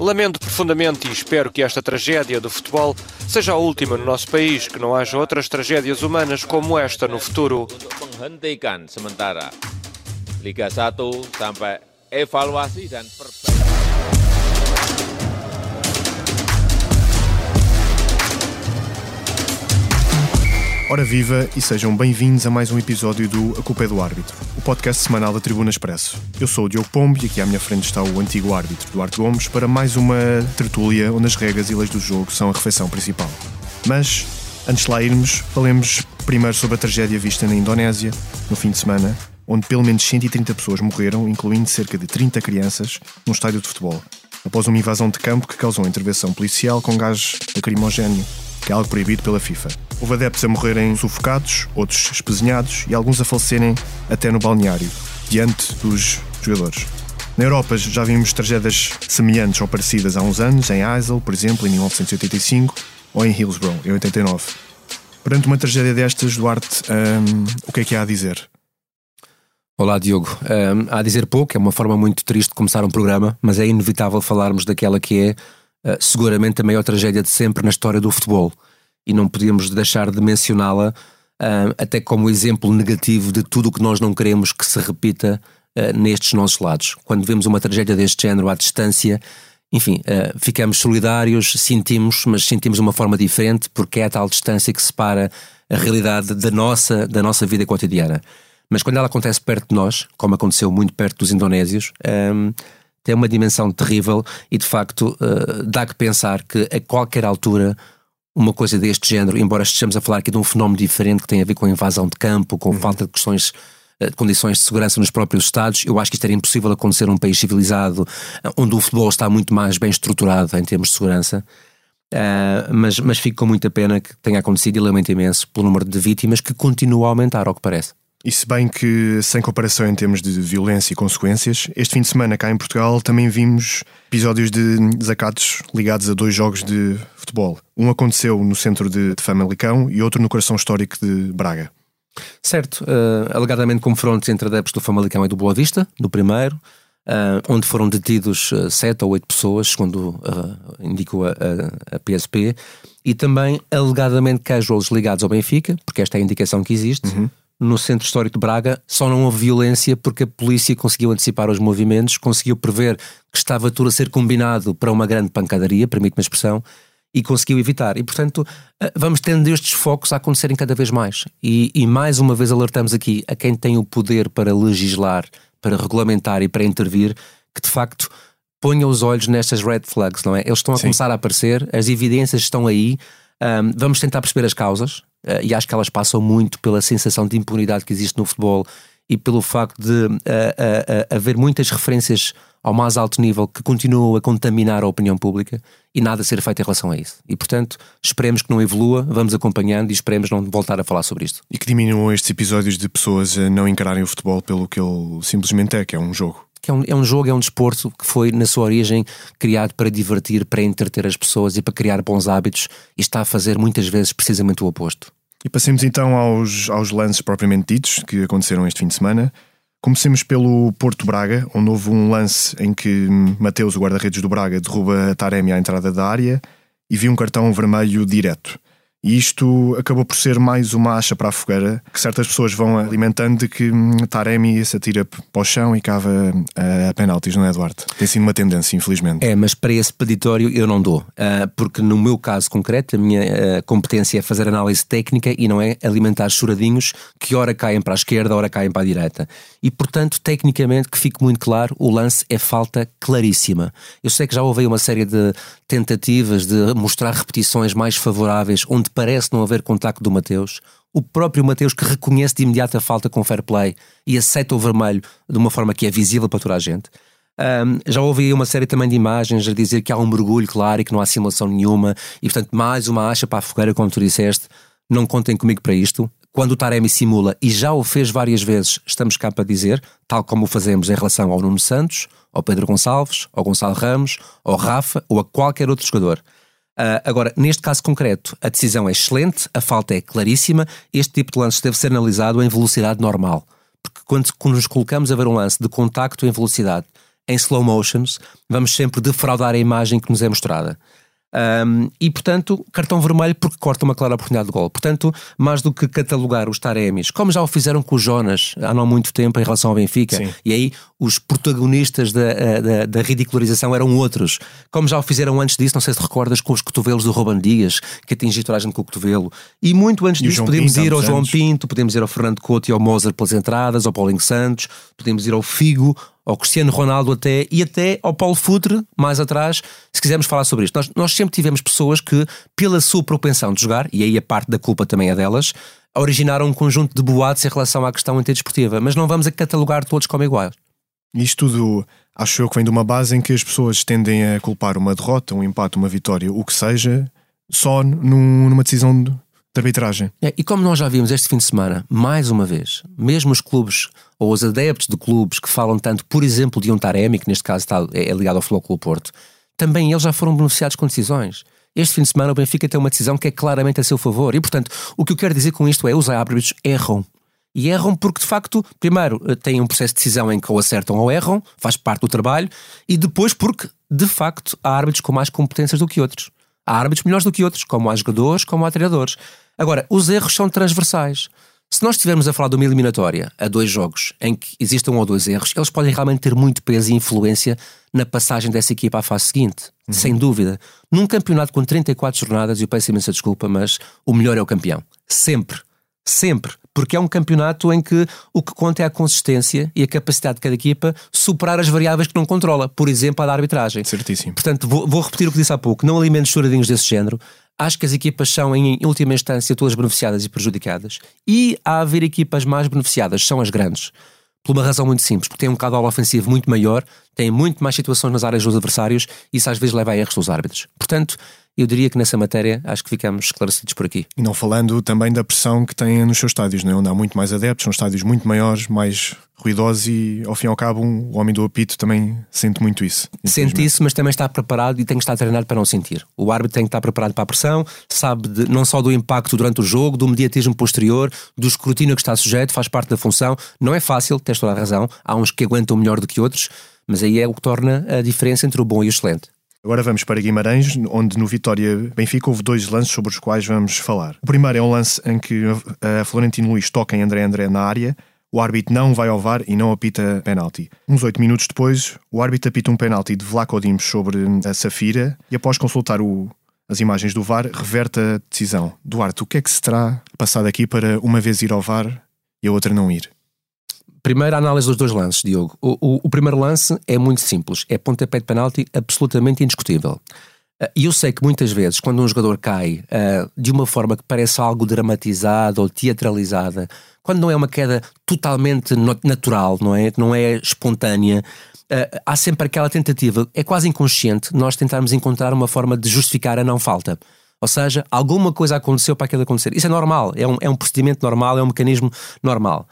Lamento profundamente e espero que esta tragédia do futebol seja a última no nosso país, que não haja outras tragédias humanas como esta no futuro. Liga 1 sampai evaluasi dan Ora viva e sejam bem-vindos a mais um episódio do A Culpa é do Árbitro, podcast semanal da Tribuna Expresso. Eu sou o Diogo Pombo e aqui à minha frente está o antigo árbitro Duarte Gomes para mais uma tertúlia onde as regras e leis do jogo são a refeição principal. Mas, antes de lá irmos, falemos primeiro sobre a tragédia vista na Indonésia, no fim de semana, onde pelo menos 130 pessoas morreram, incluindo cerca de 30 crianças, num estádio de futebol, após uma invasão de campo que causou intervenção policial com gás lacrimogéneo, que é algo proibido pela FIFA. Houve adeptos a morrerem sufocados, outros espezinhados e alguns a falecerem até no balneário, diante dos jogadores. Na Europa já vimos tragédias semelhantes ou parecidas há uns anos, em Eisel, por exemplo, em 1985, ou em Hillsborough, em 89. Perante uma tragédia destas, Duarte, hum, o que é que há a dizer? Olá, Diogo. Um, há a dizer pouco, é uma forma muito triste de começar um programa, mas é inevitável falarmos daquela que é uh, seguramente a maior tragédia de sempre na história do futebol. E não podíamos deixar de mencioná-la uh, até como exemplo negativo de tudo o que nós não queremos que se repita uh, nestes nossos lados. Quando vemos uma tragédia deste género à distância, enfim, ficamos solidários, sentimos, mas sentimos de uma forma diferente, porque é a tal distância que separa a realidade da nossa, da nossa vida cotidiana. Mas quando ela acontece perto de nós, como aconteceu muito perto dos indonésios, um, tem uma dimensão terrível e de facto uh, dá que pensar que a qualquer altura uma coisa deste género, embora estejamos a falar aqui de um fenómeno diferente que tem a ver com a invasão de campo, com uhum. falta de questões eh, de condições de segurança nos próprios Estados, eu acho que isto era impossível acontecer num país civilizado, eh, onde o futebol está muito mais bem estruturado em termos de segurança. Uh, mas, mas fico com muita pena que tenha acontecido e lamento imenso pelo número de vítimas que continua a aumentar, ao que parece. E se bem que, sem comparação em termos de violência e consequências, este fim de semana cá em Portugal também vimos episódios de desacatos ligados a dois jogos de futebol. Um aconteceu no centro de, de Famalicão e outro no coração histórico de Braga. Certo, uh, alegadamente confrontos entre adeptos do Famalicão e do Boa Vista, no primeiro, uh, onde foram detidos uh, sete ou oito pessoas, segundo uh, indicou a, a, a, PSP, e também alegadamente casuals ligados ao Benfica, porque esta é a indicação que existe. Uhum no centro histórico de Braga só não houve violência porque a polícia conseguiu antecipar os movimentos, conseguiu prever que estava tudo a ser combinado para uma grande pancadaria, permite-me a expressão, e conseguiu evitar. E, portanto, eh, vamos tendo estes focos a acontecerem cada vez mais. E, e mais uma vez alertamos aqui a quem tem o poder para legislar, para regulamentar e para intervir, que de facto ponha os olhos nestas red flags, não é? Eles estão a Sim. começar a aparecer, as evidências estão aí, um, vamos tentar perceber as causas, uh, e acho que elas passam muito pela sensação de impunidade que existe no futebol e pelo facto de uh, uh, haver muitas referências ao mais alto nível que continuam a contaminar a opinião pública e nada ser feito em relação a isso. E, portanto, esperemos que não evolua, vamos acompanhando e esperemos não voltar a falar sobre isto. E que diminuam estes episódios de pessoas a não encararem o futebol pelo que ele simplesmente é, que é um jogo que é um, é um jogo, é um desporto que foi, na sua origem, criado para divertir, para entreter as pessoas e para criar bons hábitos e está a fazer muitas vezes precisamente o oposto. E passemos então aos, aos lances propriamente ditos que aconteceram este fim de semana. Comecemos pelo Porto Braga, onde houve um lance em que Mateus, o guarda-redes do Braga, derruba Taremi à entrada da área e viu um cartão vermelho direto. E isto acabou por ser mais uma acha para a fogueira que certas pessoas vão alimentando de que hum, Taremi se atira para o chão e cava uh, a penaltis, não é, Eduardo? Tem sido uma tendência, infelizmente. É, mas para esse peditório eu não dou, uh, porque no meu caso concreto a minha uh, competência é fazer análise técnica e não é alimentar choradinhos que ora caem para a esquerda, ora caem para a direita. E portanto, tecnicamente, que fique muito claro, o lance é falta claríssima. Eu sei que já houve uma série de tentativas de mostrar repetições mais favoráveis onde parece não haver contacto do Mateus, o próprio Mateus que reconhece de imediato a falta com fair play e aceita o vermelho de uma forma que é visível para toda a gente. Um, já ouvi uma série também de imagens a dizer que há um mergulho claro e que não há simulação nenhuma, e portanto, mais uma acha para a fogueira, como tu disseste. Não contem comigo para isto. Quando o Taremi simula, e já o fez várias vezes, estamos cá para dizer, tal como o fazemos em relação ao Nuno Santos, ao Pedro Gonçalves, ao Gonçalo Ramos, ao Rafa ou a qualquer outro jogador. Uh, agora, neste caso concreto, a decisão é excelente, a falta é claríssima, este tipo de lance deve ser analisado em velocidade normal. Porque quando nos colocamos a ver um lance de contacto em velocidade, em slow motions, vamos sempre defraudar a imagem que nos é mostrada. Um, e, portanto, cartão vermelho porque corta uma clara oportunidade de gol. Portanto, mais do que catalogar os Taremis, como já o fizeram com o Jonas há não muito tempo em relação ao Benfica, Sim. e aí os protagonistas da, eh, da, da, ridicularização eram outros, como já o fizeram antes disso, não sei se recordas, com os cotovelos do Ruben Dias, que atingiu toda a gente com o cotovelo. E muito antes e disso, podemos ir ao João. Pinto, podemos ir ao Fernando Couto e ao Mozart pelas entradas, ao Paulinho Santos, podemos ir ao Figo, ao Cristiano Ronaldo até e até ao Paulo Futre, mais atrás, se quisermos falar sobre isto. Nós, nós sempre tivemos pessoas que, pela sua propensão de jogar, e aí a parte da culpa também é delas, originaram um conjunto de boatos em relação à questão antidesportiva, mas não vamos a catalogar todos como iguais. Isto tudo acho eu que vem de uma base em que as pessoas tendem a culpar uma derrota, um empate, uma vitória, o que seja, só num, numa decisão de, arbitragem. É, e como nós já vimos este fim de semana, mais uma vez, mesmo os clubes ou os adeptos de clubes que falam tanto, por exemplo, de um Taremi, que neste caso está, é, é ligado ao Flóculo Porto, também eles já foram beneficiados com decisões. Este fim de semana o Benfica tem uma decisão que é claramente a seu favor. E, portanto, o que eu quero dizer com isto é os árbitros erram. E erram porque, de facto, primeiro, eh, têm um processo de decisão em que ou acertam ou erram, faz parte do trabalho, e depois porque, de facto, há árbitros com mais competências do que outros. Há árbitros melhores do que outros, como há jogadores, como há treinadores. Agora, os erros são transversais. Se nós estivermos a falar de uma eliminatória a dois jogos em que existam um ou dois erros, eles podem realmente ter muito peso e influência na passagem dessa equipa à fase seguinte, uhum. sem dúvida. Num campeonato com 34 jornadas, e eu peço imensa desculpa, mas o melhor é o campeão. Sempre. Sempre. Porque é um campeonato em que o que conta é a consistência e a capacidade de cada equipa superar as variáveis que não controla. Por exemplo, a da arbitragem. Certíssimo. Portanto, vou, vou repetir o que disse há pouco. Não alimentos choradinhos desse género. Acho que as equipas são, em última instância, todas beneficiadas e prejudicadas. E a haver equipas mais beneficiadas são as grandes. Por uma razão muito simples, porque têm um caudal ofensivo muito maior, têm muito mais situações nas áreas dos adversários e isso às vezes leva a erros dos árbitros. Portanto, eu diria que nessa matéria acho que ficamos esclarecidos por aqui. E não falando também da pressão que têm nos seus estádios, não é? onde há muito mais adeptos, são estádios muito maiores, mais ruidosos e ao fim e ao cabo um, o homem do apito também sente muito isso. Sente isso, mas também está preparado e tem que estar treinado para não sentir. O árbitro tem que estar preparado para a pressão, sabe de, não só do impacto durante o jogo, do mediatismo posterior, do escrutínio que está sujeito, faz parte da função. Não é fácil, tens toda a razão, há uns que aguentam melhor do que outros, mas aí é o que torna a diferença entre o bom e o excelente. Agora vamos para Guimarães, onde no Vitória Benfica houve dois lances sobre os quais vamos falar. O primeiro é um lance em que a Florentino Luís toca em André André na área, o árbitro não vai ao VAR e não apita penalti. Uns oito minutos depois, o árbitro apita um penalti de Vlaco Dimos sobre a Safira e após consultar o, as imagens do VAR, reverte a decisão. Duarte, o que é que se terá passado aqui para uma vez ir ao VAR e a outra não ir? Primeiro, a análise dos dois lances, Diogo. O, o, o primeiro lance é muito simples. É pontapé de penalti absolutamente indiscutível. Ah, e eu sei que muitas vezes, quando um jogador cai uh, de uma forma que parece algo dramatizada ou teatralizada, quando não é uma queda totalmente natural, não é? Não é espontânea, uh, há sempre aquela tentativa, é quase inconsciente, nós tentarmos encontrar uma forma de justificar a não falta. Ou seja, alguma coisa aconteceu para aquilo acontecer. Isso é normal, é um, é um procedimento normal, é um mecanismo normal.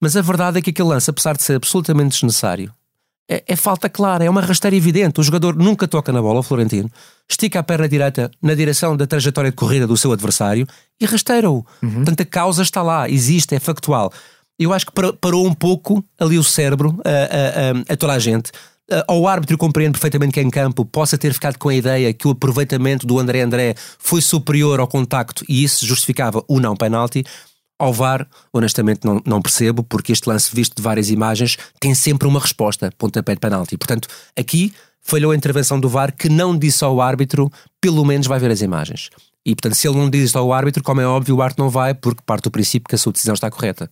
Mas a verdade é que aquele lance, apesar de ser absolutamente desnecessário, é, é, falta clara, é uma rasteira evidente. O jogador nunca toca na bola, o Florentino, estica a perna direita na direção da trajetória de corrida do seu adversário e rasteira-o. Uhum. Portanto, a causa está lá, existe, é factual. Eu acho que parou um pouco ali o cérebro a, a, a, a toda a gente. Ao árbitro compreendo perfeitamente que em campo possa ter ficado com a ideia que o aproveitamento do André André foi superior ao contacto e isso justificava o não penalti, ao VAR, honestamente não, não percebo, porque este lance visto de várias imagens tem sempre uma resposta, pontapé de penalti. Portanto, aqui falhou a intervenção do VAR que não disse ao árbitro, pelo menos vai ver as imagens. E portanto, se ele não diz ao árbitro, como é óbvio, o árbitro não vai, porque parte do princípio que a sua decisão está correta.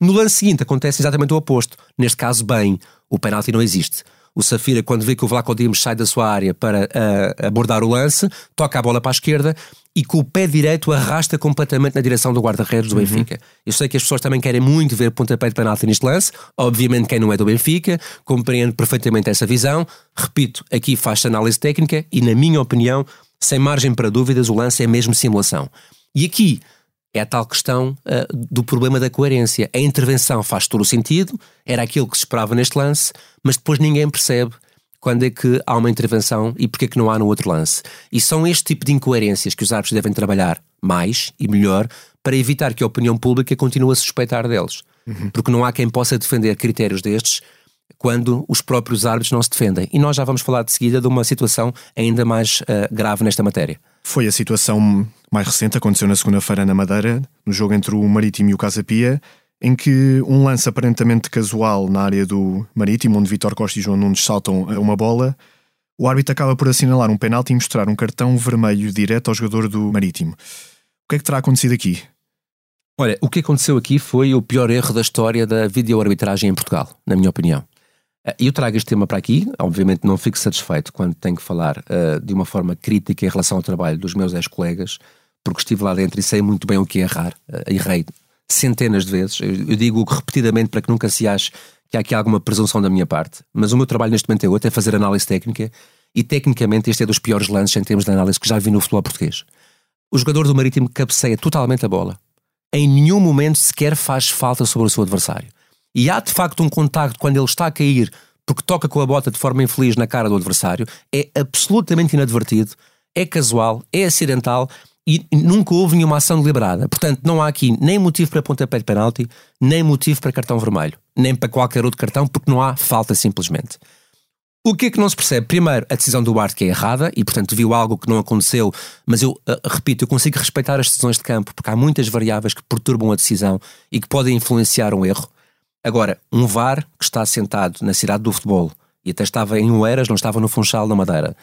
No lance seguinte acontece exatamente o oposto. Neste caso, bem, o penalti não existe. O Safira, quando vê que o Vlaco Dimos sai da sua área para uh, abordar o lance, toca a bola para a esquerda e com o pé direito arrasta completamente na direção do guarda-redes do uhum. Benfica. Eu sei que as pessoas também querem muito ver pontapé de penalti neste lance. Obviamente, quem não é do Benfica compreende perfeitamente essa visão. Repito, aqui faz-se análise técnica e, na minha opinião, sem margem para dúvidas, o lance é mesmo simulação. E aqui é a tal questão uh, do problema da coerência. A intervenção faz todo o sentido, era aquilo que se esperava neste lance, mas depois ninguém percebe quando é que há uma intervenção e porque é que não há no outro lance. E são este tipo de incoerências que os árbitros devem trabalhar mais e melhor para evitar que a opinião pública continue a suspeitar deles. Uhum. Porque não há quem possa defender critérios destes quando os próprios árbitros não se defendem. E nós já vamos falar de seguida de uma situação ainda mais uh, grave nesta matéria. Foi a situação mais recente, aconteceu na segunda-feira na Madeira, no jogo entre o Marítimo e o Casa Pia, em que um lance aparentemente casual na área do Marítimo, onde Vitor Costa e João Nunes saltam uma bola, o árbitro acaba por assinalar um penalti e mostrar um cartão vermelho direto ao jogador do Marítimo. O que é que terá acontecido aqui? Olha, o que aconteceu aqui foi o pior erro da história da videoarbitragem em Portugal, na minha opinião. Eh, eu trago este tema para aqui, obviamente não fico satisfeito quando tenho que falar uh, de uma forma crítica em relação ao trabalho dos meus ex-colegas, porque estive lá dentro e sei muito bem o que é errar. Uh, errei centenas de vezes. Eu, digo repetidamente para que nunca se ache que há aqui alguma presunção da minha parte. Mas o meu trabalho neste momento é outro, é fazer análise técnica e tecnicamente este é dos piores lances em termos de análise que já vi no futebol português. O jogador do Marítimo cabeceia totalmente a bola. Em nenhum momento sequer faz falta sobre o seu adversário. E há de facto um contacto quando ele está a cair porque toca com a bota de forma infeliz na cara do adversário. É absolutamente inadvertido, é casual, é acidental e nunca houve nenhuma ação deliberada. Portanto, não há aqui nem motivo para pontapé de penalti, nem motivo para cartão vermelho, nem para qualquer outro cartão, porque não há falta simplesmente. O que é que não se percebe? Primeiro, a decisão do Bart que é errada e, portanto, viu algo que não aconteceu, mas eu uh, repito, eu consigo respeitar as decisões de campo porque há muitas variáveis que perturbam a decisão e que podem influenciar um erro. Agora, um VAR que está sentado na cidade do futebol e até estava em Oeiras, não estava no Funchal da Madeira,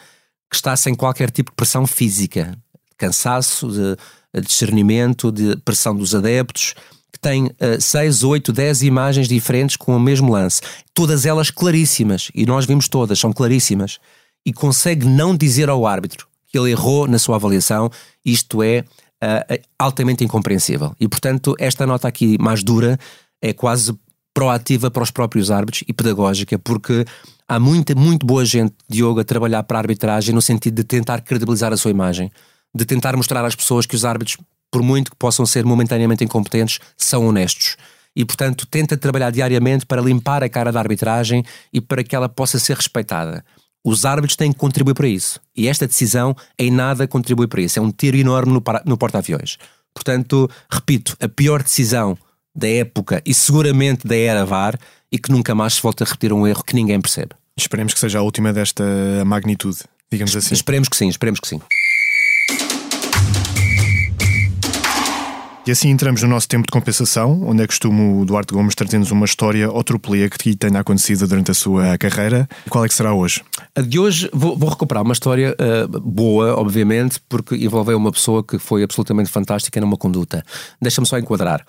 que está sem qualquer tipo de pressão física, cansaço, de discernimento, de pressão dos adeptos, que tem uh, 6, 8, 10 imagens diferentes com o mesmo lance, todas elas claríssimas, e nós vimos todas, são claríssimas, e consegue não dizer ao árbitro que ele errou na sua avaliação, isto é uh, altamente incompreensível. E portanto, esta nota aqui mais dura é quase proativa para os próprios árbitros e pedagógica, porque há muita, muito boa gente, Diogo, a trabalhar para a arbitragem no sentido de tentar credibilizar a sua imagem de tentar mostrar às pessoas que os árbitros, por muito que possam ser momentaneamente incompetentes, são honestos. E, portanto, tenta trabalhar diariamente para limpar a cara da arbitragem e para que ela possa ser respeitada. Os árbitros têm que contribuir para isso. E esta decisão em nada contribui para isso. É um tiro enorme no, no porta-aviões. Portanto, repito, a pior decisão da época e seguramente da era VAR e que nunca mais se volta a repetir um erro que ninguém percebe. Esperemos que seja a última desta magnitude, digamos assim. Esperemos que sim, esperemos que sim. E assim entramos no nosso tempo de compensação, onde é costume o Duarte Gomes trazer-nos uma história ou tropelia que tenha acontecido durante a sua carreira. Qual é que será hoje? A de hoje vou, vou recuperar uma história uh, boa, obviamente, porque envolveu uma pessoa que foi absolutamente fantástica numa conduta. Deixa-me só enquadrar.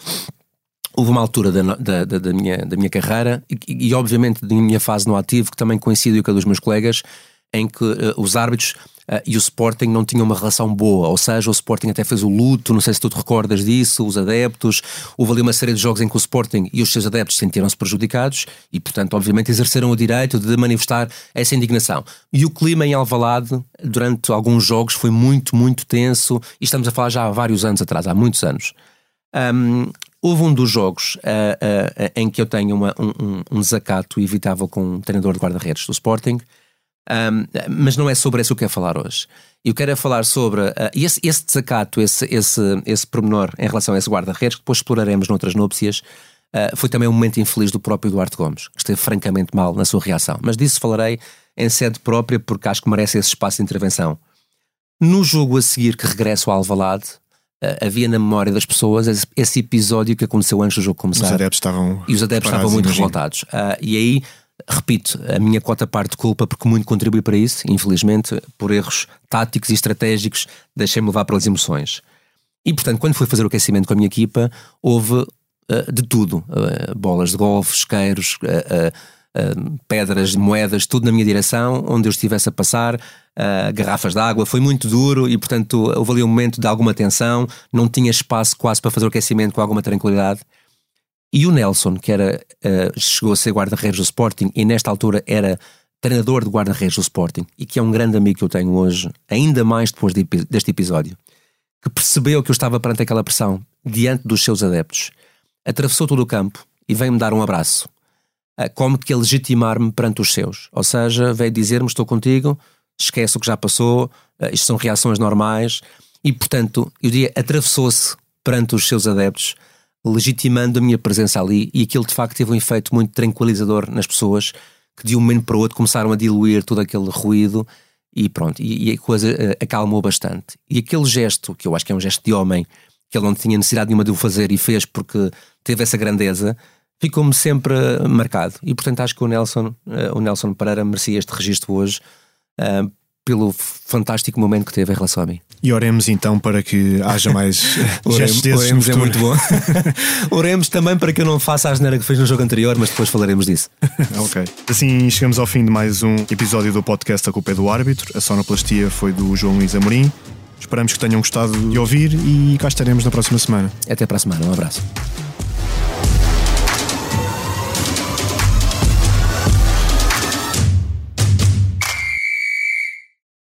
Houve uma altura da, da, da, da minha, da minha carreira e, e, obviamente, da minha fase no ativo, que também coincidiu com a dos meus colegas, em que uh, os árbitros uh, e o Sporting não tinham uma relação boa, ou seja, o Sporting até fez o luto, não sei se tu te recordas disso, os adeptos, houve ali uma série de jogos em que o Sporting e os seus adeptos sentiram-se prejudicados e, portanto, obviamente exerceram o direito de manifestar essa indignação. E o clima em Alvalade, durante alguns jogos, foi muito, muito tenso, e estamos a falar já há vários anos atrás, há muitos anos. Um, houve um dos jogos uh, uh, em que eu tenho uma, um, um, desacato evitável com um treinador de guarda-redes do Sporting, um, mas não é sobre isso que eu quero falar hoje. Eu quero é falar sobre uh, esse, esse desacato, esse, esse, esse pormenor em relação a esse guarda-redes, que depois exploraremos noutras núpcias. Uh, foi também um momento infeliz do próprio Duarte Gomes, que esteve francamente mal na sua reação. Mas disso falarei em sede própria, porque acho que merece esse espaço de intervenção. No jogo a seguir que regresso ao Alvalade, uh, havia na memória das pessoas esse, esse, episódio que aconteceu antes do jogo começar. Os adeptos estavam E os adeptos estavam muito imagino. revoltados. Uh, e aí repito, a minha cota parte de culpa, porque muito contribui para isso, infelizmente, por erros táticos e estratégicos, deixei-me levar pelas emoções. E portanto, quando fui fazer o aquecimento com a minha equipa, houve uh, de tudo: uh, bolas de golfe, isqueiros, uh, pedras, moedas, tudo na minha direção, onde eu estivesse a passar. garrafas de água, foi muito duro e, portanto, houve ali um momento de alguma tensão, não tinha espaço quase para fazer o aquecimento com alguma tranquilidade. E o Nelson, que era, uh, chegou a ser guarda-redes do Sporting e nesta altura era treinador de guarda-redes do Sporting e que é um grande amigo que eu tenho hoje, ainda mais depois de, deste episódio, que percebeu que eu estava perante aquela pressão diante dos seus adeptos, atravessou todo o campo e veio-me dar um abraço, uh, como que a legitimar-me perante os seus. Ou seja, veio dizer-me: Estou contigo, esquece o que já passou, uh, isto são reações normais. E portanto, eu diria, atravessou-se perante os seus adeptos legitimando a minha presença ali e aquilo de facto teve um efeito muito tranquilizador nas pessoas que de um momento para o outro começaram a diluir todo aquele ruído e pronto, e, e a coisa uh, acalmou bastante. E aquele gesto, que eu acho que é um gesto de homem, que ele não tinha necessidade nenhuma de o fazer e fez porque teve essa grandeza, ficou-me sempre marcado. E portanto acho que o Nelson, uh, o Nelson Pereira merecia este registro hoje. Pelo fantástico momento que teve em relação a mim. E oremos então para que haja mais desses Oremos é muito bom. oremos também para que eu não faça a asneira que fez no jogo anterior, mas depois falaremos disso. ok. Assim chegamos ao fim de mais um episódio do podcast A Culpa é do Árbitro. A sonoplastia foi do João Luís Amorim. Esperamos que tenham gostado de ouvir e cá estaremos na próxima semana. Até para a semana. Um abraço.